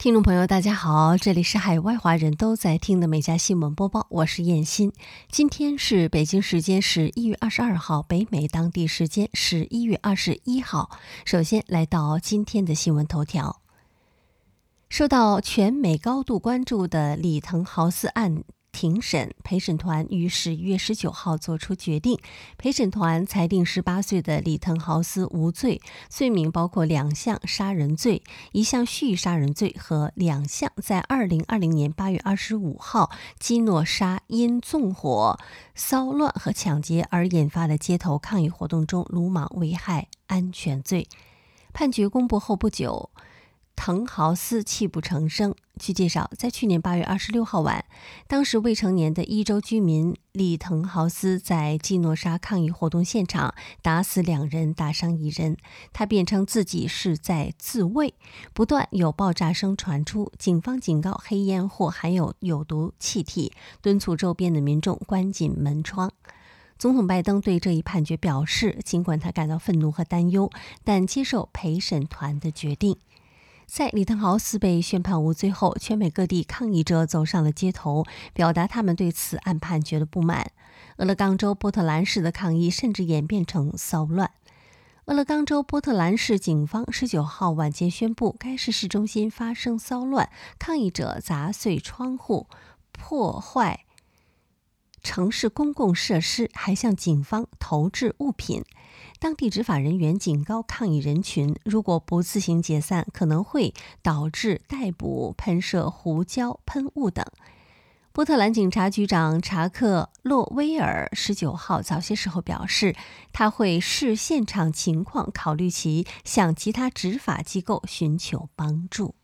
听众朋友，大家好，这里是海外华人都在听的每家新闻播报，我是燕欣。今天是北京时间十一月二十二号，北美当地时间十一月二十一号。首先来到今天的新闻头条，受到全美高度关注的里滕豪斯案。庭审陪审团于十一月十九号作出决定，陪审团裁定十八岁的里腾豪斯无罪，罪名包括两项杀人罪、一项蓄意杀人罪和两项在二零二零年八月二十五号基诺沙因纵火、骚乱和抢劫而引发的街头抗议活动中鲁莽危害安全罪。判决公布后不久。滕豪斯泣不成声。据介绍，在去年八月二十六号晚，当时未成年的一州居民李滕豪斯在基诺沙抗议活动现场打死两人，打伤一人。他辩称自己是在自卫。不断有爆炸声传出，警方警告黑烟或含有有毒气体，敦促周边的民众关紧门窗。总统拜登对这一判决表示，尽管他感到愤怒和担忧，但接受陪审团的决定。在里滕豪斯被宣判无罪后，全美各地抗议者走上了街头，表达他们对此案判决的不满。俄勒冈州波特兰市的抗议甚至演变成骚乱。俄勒冈州波特兰市警方十九号晚间宣布，该市市中心发生骚乱，抗议者砸碎窗户，破坏城市公共设施，还向警方投掷物品。当地执法人员警告抗议人群，如果不自行解散，可能会导致逮捕、喷射胡椒喷雾等。波特兰警察局长查克·洛威尔十九号早些时候表示，他会视现场情况，考虑其向其他执法机构寻求帮助。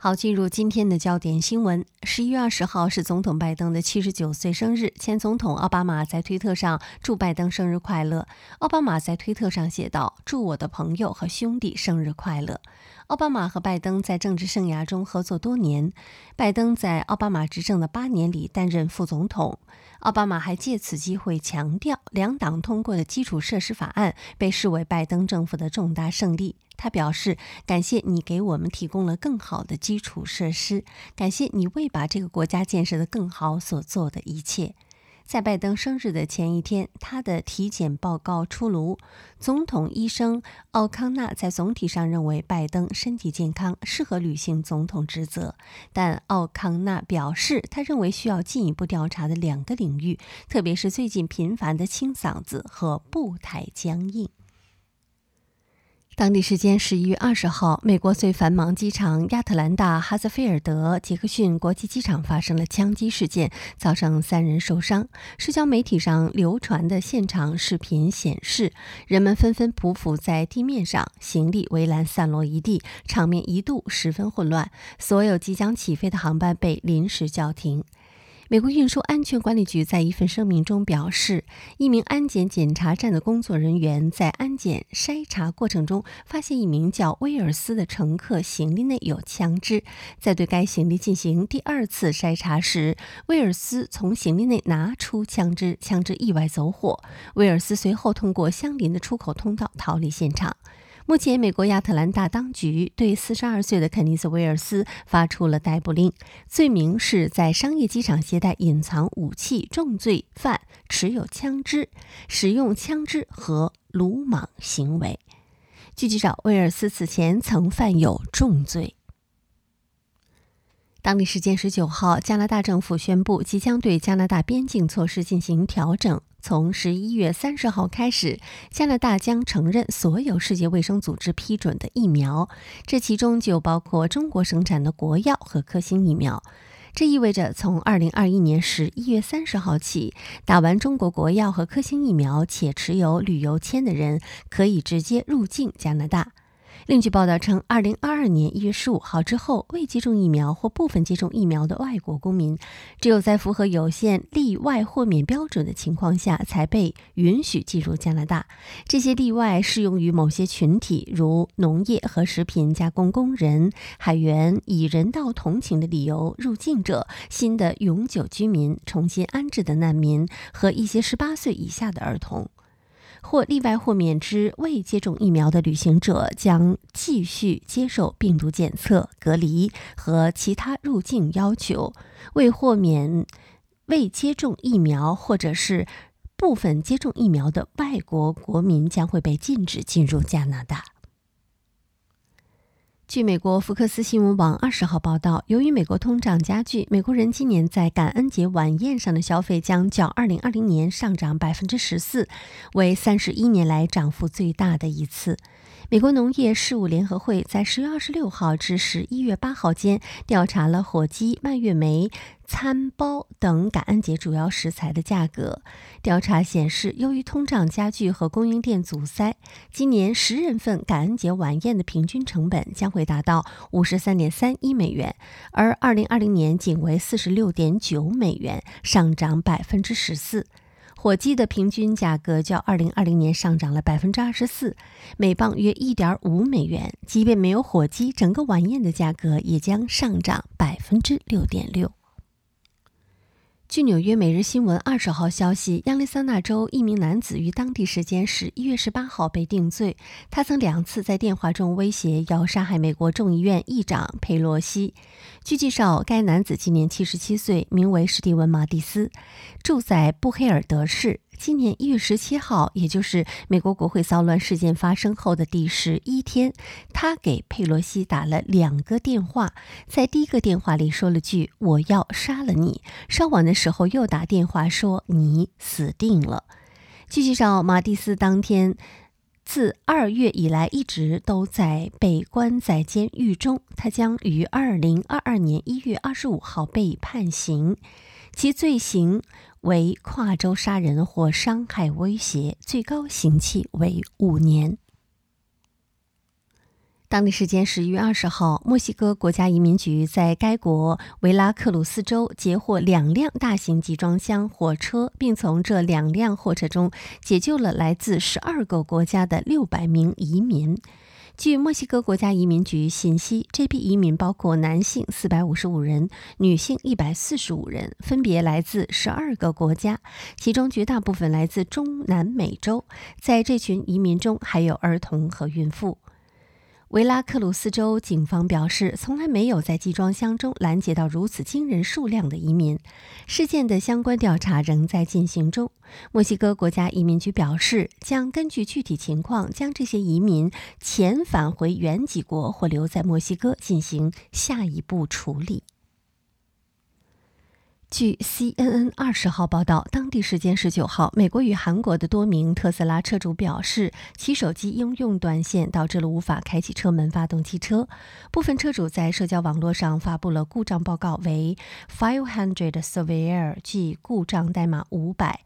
好，进入今天的焦点新闻。十一月二十号是总统拜登的七十九岁生日，前总统奥巴马在推特上祝拜登生日快乐。奥巴马在推特上写道：“祝我的朋友和兄弟生日快乐。”奥巴马和拜登在政治生涯中合作多年，拜登在奥巴马执政的八年里担任副总统。奥巴马还借此机会强调，两党通过的基础设施法案被视为拜登政府的重大胜利。他表示：“感谢你给我们提供了更好的基础设施，感谢你为把这个国家建设得更好所做的一切。”在拜登生日的前一天，他的体检报告出炉。总统医生奥康纳在总体上认为拜登身体健康，适合履行总统职责。但奥康纳表示，他认为需要进一步调查的两个领域，特别是最近频繁的清嗓子和步态僵硬。当地时间十一月二十号，美国最繁忙机场亚特兰大哈泽菲尔德杰克逊国际机场发生了枪击事件，造成三人受伤。社交媒体上流传的现场视频显示，人们纷纷匍匐在地面上，行李围栏散落一地，场面一度十分混乱。所有即将起飞的航班被临时叫停。美国运输安全管理局在一份声明中表示，一名安检检查站的工作人员在安检筛查过程中发现一名叫威尔斯的乘客行李内有枪支，在对该行李进行第二次筛查时，威尔斯从行李内拿出枪支，枪支意外走火，威尔斯随后通过相邻的出口通道逃离现场。目前，美国亚特兰大当局对四十二岁的肯尼斯·威尔斯发出了逮捕令，罪名是在商业机场携带隐藏武器、重罪犯持有枪支、使用枪支和鲁莽行为。据介绍，威尔斯此前曾犯有重罪。当地时间十九号，加拿大政府宣布即将对加拿大边境措施进行调整。从十一月三十号开始，加拿大将承认所有世界卫生组织批准的疫苗，这其中就包括中国生产的国药和科兴疫苗。这意味着从二零二一年十一月三十号起，打完中国国药和科兴疫苗且持有旅游签的人可以直接入境加拿大。另据报道称，二零二二年一月十五号之后，未接种疫苗或部分接种疫苗的外国公民，只有在符合有限例外豁免标准的情况下，才被允许进入加拿大。这些例外适用于某些群体，如农业和食品加工工人、海员、以人道同情的理由入境者、新的永久居民、重新安置的难民和一些十八岁以下的儿童。或例外豁免之未接种疫苗的旅行者将继续接受病毒检测、隔离和其他入境要求。未豁免未接种疫苗或者是部分接种疫苗的外国国民将会被禁止进入加拿大。据美国福克斯新闻网二十号报道，由于美国通胀加剧，美国人今年在感恩节晚宴上的消费将较二零二零年上涨百分之十四，为三十一年来涨幅最大的一次。美国农业事务联合会在十月二十六号至十一月八号间调查了火鸡、蔓越莓、餐包等感恩节主要食材的价格。调查显示，由于通胀加剧和供应链阻塞，今年十人份感恩节晚宴的平均成本将会达到五十三点三一美元，而二零二零年仅为四十六点九美元，上涨百分之十四。火鸡的平均价格较二零二零年上涨了百分之二十四，每磅约一点五美元。即便没有火鸡，整个晚宴的价格也将上涨百分之六点六。据纽约每日新闻二十号消息，亚利桑那州一名男子于当地时间十一月十八号被定罪。他曾两次在电话中威胁要杀害美国众议院议长佩洛西。据介绍，该男子今年七十七岁，名为史蒂文·马蒂斯，住在布黑尔德市。今年一月十七号，也就是美国国会骚乱事件发生后的第十一天，他给佩洛西打了两个电话。在第一个电话里说了句“我要杀了你”，稍晚的时候又打电话说“你死定了”。据介绍，马蒂斯当天自二月以来一直都在被关在监狱中，他将于二零二二年一月二十五号被判刑，其罪行。为跨州杀人或伤害威胁，最高刑期为五年。当地时间十一月二十号，墨西哥国家移民局在该国维拉克鲁斯州截获两辆大型集装箱火车，并从这两辆货车中解救了来自十二个国家的六百名移民。据墨西哥国家移民局信息，这批移民包括男性四百五十五人，女性一百四十五人，分别来自十二个国家，其中绝大部分来自中南美洲。在这群移民中，还有儿童和孕妇。维拉克鲁斯州警方表示，从来没有在集装箱中拦截到如此惊人数量的移民。事件的相关调查仍在进行中。墨西哥国家移民局表示，将根据具体情况将这些移民遣返回原籍国或留在墨西哥进行下一步处理。据 CNN 二十号报道，当地时间十九号，美国与韩国的多名特斯拉车主表示，其手机应用断线导致了无法开启车门发动汽车。部分车主在社交网络上发布了故障报告，为 Five Hundred Severe，即故障代码五百，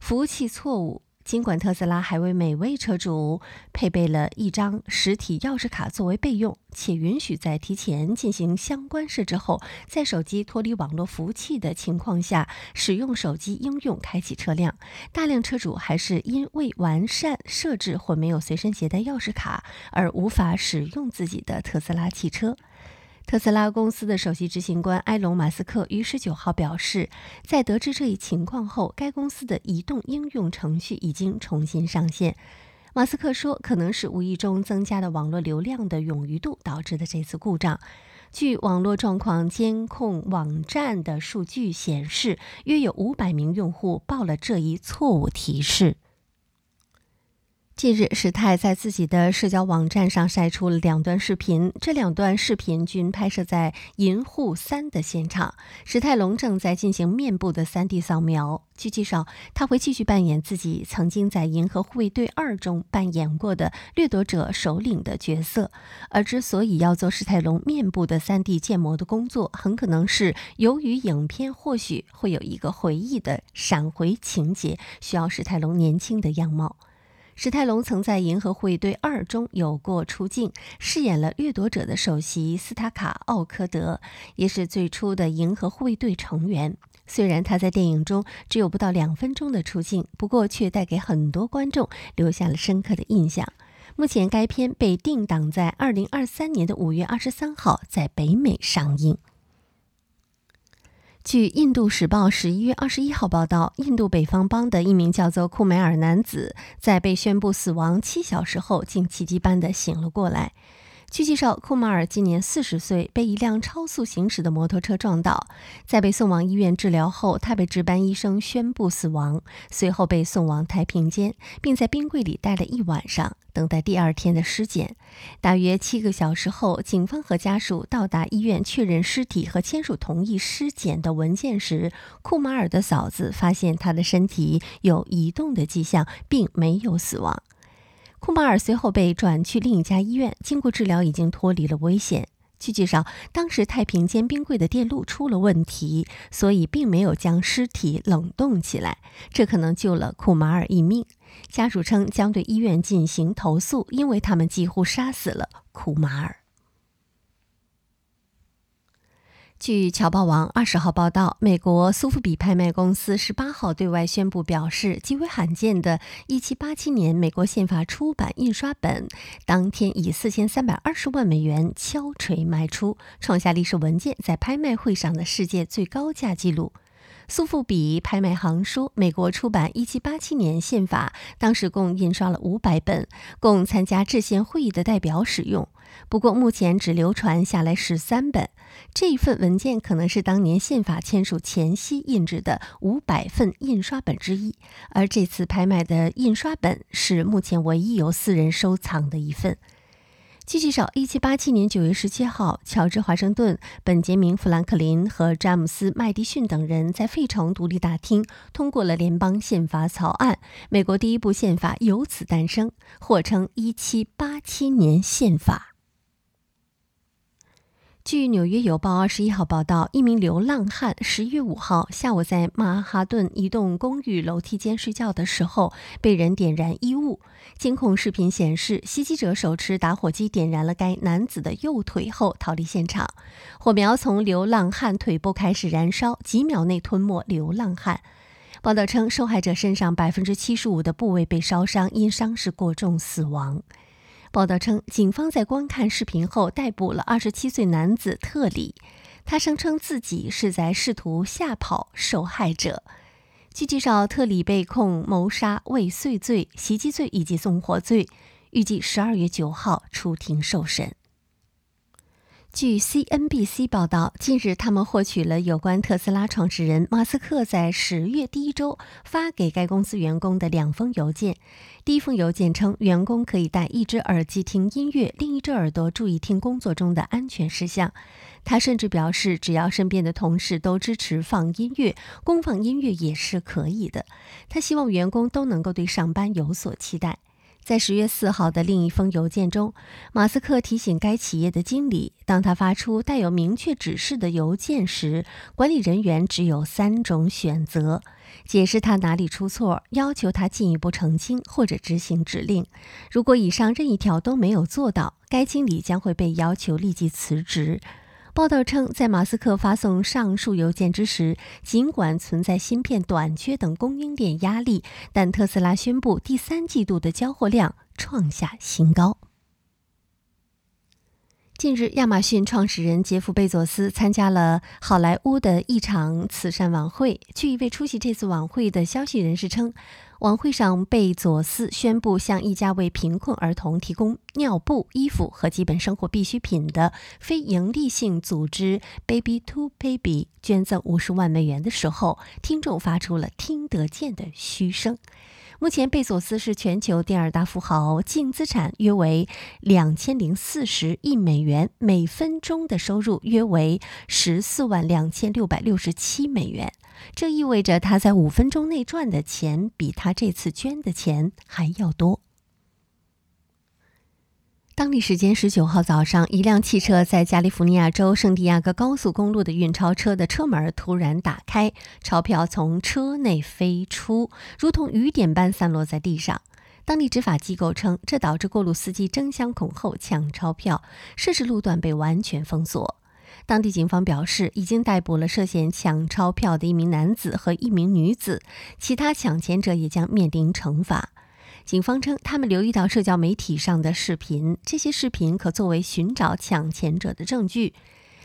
服务器错误。尽管特斯拉还为每位车主配备了一张实体钥匙卡作为备用，且允许在提前进行相关设置后，在手机脱离网络服务器的情况下使用手机应用开启车辆，大量车主还是因未完善设置或没有随身携带钥匙卡而无法使用自己的特斯拉汽车。特斯拉公司的首席执行官埃隆·马斯克于十九号表示，在得知这一情况后，该公司的移动应用程序已经重新上线。马斯克说，可能是无意中增加的网络流量的冗余度导致的这次故障。据网络状况监控网站的数据显示，约有五百名用户报了这一错误提示。近日，史泰在自己的社交网站上晒出了两段视频，这两段视频均拍摄在《银护三》的现场。史泰龙正在进行面部的 3D 扫描。据介绍，他会继续扮演自己曾经在《银河护卫队二》中扮演过的掠夺者首领的角色。而之所以要做史泰龙面部的 3D 建模的工作，很可能是由于影片或许会有一个回忆的闪回情节，需要史泰龙年轻的样貌。史泰龙曾在《银河护卫队二》中有过出镜，饰演了掠夺者的首席斯塔卡·奥科德，也是最初的银河护卫队成员。虽然他在电影中只有不到两分钟的出镜，不过却带给很多观众留下了深刻的印象。目前，该片被定档在二零二三年的五月二十三号在北美上映。据《印度时报》十一月二十一号报道，印度北方邦的一名叫做库梅尔男子，在被宣布死亡七小时后，竟奇迹般的醒了过来。据介绍，库马尔今年四十岁，被一辆超速行驶的摩托车撞倒，在被送往医院治疗后，他被值班医生宣布死亡，随后被送往太平间，并在冰柜里待了一晚上，等待第二天的尸检。大约七个小时后，警方和家属到达医院确认尸体和签署同意尸检的文件时，库马尔的嫂子发现他的身体有移动的迹象，并没有死亡。库马尔随后被转去另一家医院，经过治疗，已经脱离了危险。据介绍，当时太平间冰柜的电路出了问题，所以并没有将尸体冷冻起来，这可能救了库马尔一命。家属称将对医院进行投诉，因为他们几乎杀死了库马尔。据侨报网二十号报道，美国苏富比拍卖公司十八号对外宣布，表示极为罕见的1787年美国宪法出版印刷本，当天以四千三百二十万美元敲锤卖出，创下历史文件在拍卖会上的世界最高价纪录。苏富比拍卖行说，美国出版1787年宪法，当时共印刷了五百本，供参加制宪会议的代表使用。不过，目前只流传下来十三本。这一份文件可能是当年宪法签署前夕印制的五百份印刷本之一，而这次拍卖的印刷本是目前唯一由私人收藏的一份。据介绍，一七八七年九月十七号，乔治·华盛顿、本杰明·富兰克林和詹姆斯·麦迪逊等人在费城独立大厅通过了联邦宪法草案，美国第一部宪法由此诞生，或称一七八七年宪法。据《纽约邮报》二十一号报道，一名流浪汉十月五号下午在曼哈顿一栋公寓楼梯间睡觉的时候，被人点燃衣物。监控视频显示，袭击者手持打火机点燃了该男子的右腿后逃离现场，火苗从流浪汉腿部开始燃烧，几秒内吞没流浪汉。报道称，受害者身上百分之七十五的部位被烧伤，因伤势过重死亡。报道称，警方在观看视频后逮捕了27岁男子特里，他声称自己是在试图吓跑受害者。据介绍，特里被控谋杀、未遂罪、袭击罪以及纵火罪，预计12月9号出庭受审。据 CNBC 报道，近日他们获取了有关特斯拉创始人马斯克在十月第一周发给该公司员工的两封邮件。第一封邮件称，员工可以戴一只耳机听音乐，另一只耳朵注意听工作中的安全事项。他甚至表示，只要身边的同事都支持放音乐，公放音乐也是可以的。他希望员工都能够对上班有所期待。在十月四号的另一封邮件中，马斯克提醒该企业的经理，当他发出带有明确指示的邮件时，管理人员只有三种选择：解释他哪里出错，要求他进一步澄清，或者执行指令。如果以上任意一条都没有做到，该经理将会被要求立即辞职。报道称，在马斯克发送上述邮件之时，尽管存在芯片短缺等供应链压力，但特斯拉宣布第三季度的交货量创下新高。近日，亚马逊创始人杰夫·贝佐斯参加了好莱坞的一场慈善晚会。据一位出席这次晚会的消息人士称，晚会上贝佐斯宣布向一家为贫困儿童提供尿布、衣服和基本生活必需品的非营利性组织 Baby to Baby 捐赠五十万美元的时候，听众发出了听得见的嘘声。目前，贝索斯是全球第二大富豪，净资产约为两千零四十亿美元，每分钟的收入约为十四万两千六百六十七美元。这意味着他在五分钟内赚的钱比他这次捐的钱还要多。当地时间十九号早上，一辆汽车在加利福尼亚州圣地亚哥高速公路的运钞车的车门突然打开，钞票从车内飞出，如同雨点般散落在地上。当地执法机构称，这导致过路司机争相恐后抢钞票，涉事路段被完全封锁。当地警方表示，已经逮捕了涉嫌抢钞票的一名男子和一名女子，其他抢钱者也将面临惩罚。警方称，他们留意到社交媒体上的视频，这些视频可作为寻找抢钱者的证据。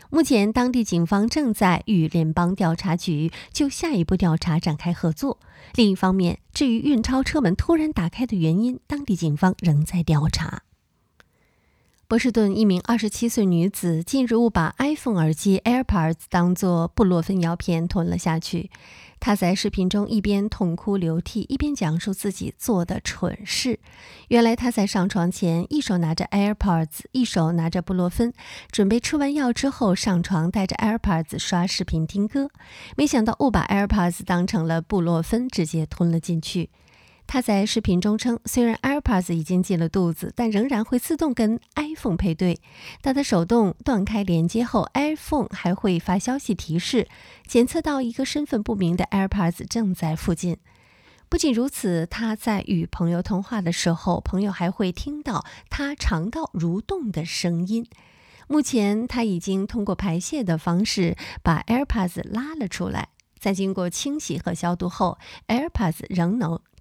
目前，当地警方正在与联邦调查局就下一步调查展开合作。另一方面，至于运钞车门突然打开的原因，当地警方仍在调查。波士顿一名二十七岁女子近日误把 iPhone 耳机 AirPods 当作布洛芬药片吞了下去。他在视频中一边痛哭流涕，一边讲述自己做的蠢事。原来他在上床前一手拿着 AirPods，一手拿着布洛芬，准备吃完药之后上床带着 AirPods 刷视频听歌。没想到误把 AirPods 当成了布洛芬，直接吞了进去。他在视频中称，虽然 AirPods 已经进了肚子，但仍然会自动跟 iPhone 配对。当他手动断开连接后，iPhone 还会发消息提示，检测到一个身份不明的 AirPods 正在附近。不仅如此，他在与朋友通话的时候，朋友还会听到他肠道蠕动的声音。目前，他已经通过排泄的方式把 AirPods 拉了出来，在经过清洗和消毒后，AirPods 仍能。